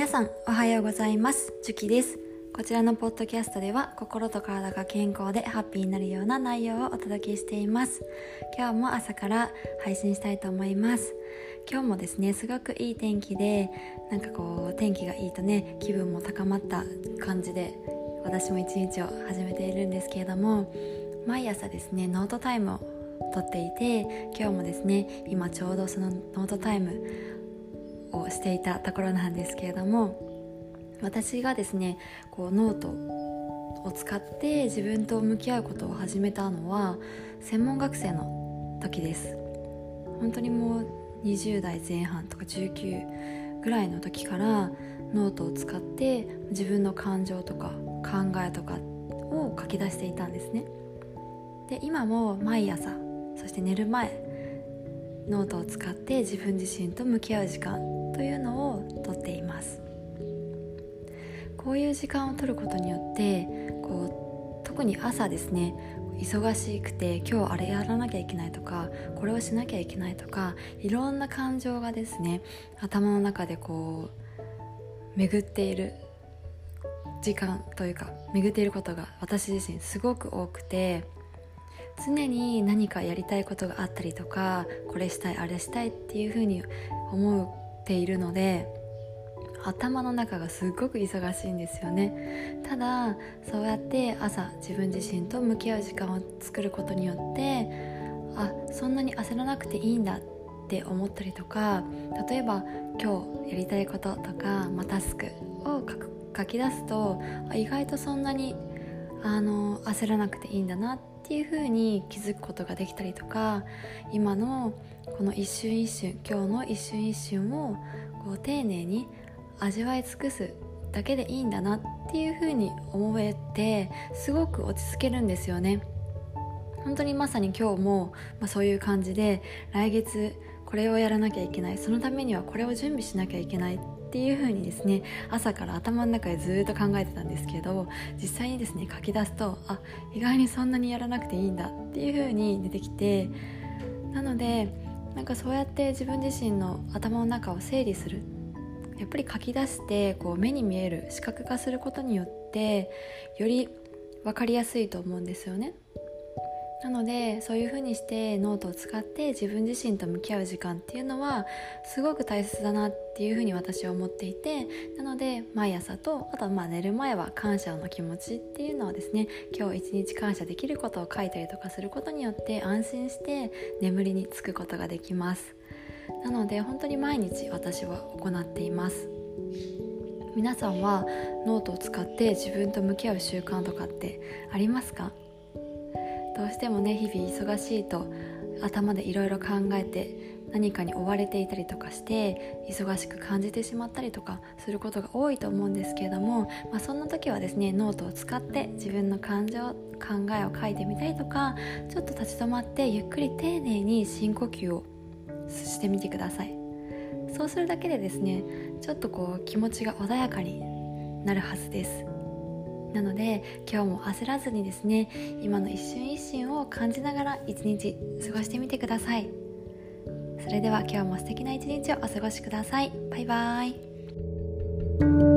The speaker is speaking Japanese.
皆さんおはようございます。ジュキです。こちらのポッドキャストでは心と体が健康でハッピーになるような内容をお届けしています。今日も朝から配信したいと思います。今日もですねすごくいい天気でなんかこう天気がいいとね気分も高まった感じで私も一日を始めているんですけれども毎朝ですねノートタイムをとっていて今日もですね今ちょうどそのノートタイムをしていたところなんですけれども私がですねこうノートを使って自分と向き合うことを始めたのは専門学生の時です。本当にもう20代前半とか19ぐらいの時からノートを使って自分の感情とか考えとかを書き出していたんですね。で今も毎朝そして寝る前ノートを使って自分自身と向き合う時間というのをとっています。こういう時間を取ることによってこう特に朝ですね忙しくて今日あれやらなきゃいけないとかこれをしなきゃいけないとかいろんな感情がですね頭の中でこう巡っている時間というか巡っていることが私自身すごく多くて常に何かやりたいことがあったりとかこれしたいあれしたいっていうふうに思っているので頭の中がすごく忙しいんですよね。ただそうやって朝自分自身と向き合う時間を作ることによってあそんなに焦らなくていいんだって思ったりとか例えば今日やりたいこととか、まあ、タスクを書き出すと意外とそんなにあの焦らなくていいんだなっていう風に気づくことができたりとか今のこの一瞬一瞬今日の一瞬一瞬をこう丁寧に味わい尽くすだけでいいんだなっていう風に思えてすごく落ち着けるんですよね。本当にまさに今日も、まあ、そういう感じで来月これをやらなきゃいけないそのためにはこれを準備しなきゃいけないっていう風にですね朝から頭の中でずっと考えてたんですけど実際にですね書き出すとあ意外にそんなにやらなくていいんだっていう風に出てきてなのでなんかそうやって自分自身の頭の中を整理するやっぱり書き出してこう目に見える視覚化することによってより分かりやすいと思うんですよね。なのでそういう風にしてノートを使って自分自身と向き合う時間っていうのはすごく大切だなっていう風に私は思っていてなので毎朝とあとはまあ寝る前は感謝の気持ちっていうのをですね今日一日感謝できることを書いたりとかすることによって安心して眠りにつくことができます。なので本当に毎日私は行っています。皆さんはノートを使って自分と向き合う習慣とかってありますか？どうしてもね日々忙しいと頭でいろいろ考えて何かに追われていたりとかして忙しく感じてしまったりとかすることが多いと思うんですけれども、まあ、そんな時はですねノートを使って自分の感情考えを書いてみたりとかちょっと立ち止まってゆっくり丁寧に深呼吸をしてみてください。そうするだけでですねちょっとこう気持ちが穏やかになるはずです。なので今日も焦らずにですね今の一瞬一瞬を感じながら一日過ごしてみてください。それでは今日も素敵な一日をお過ごしください。バイバーイ。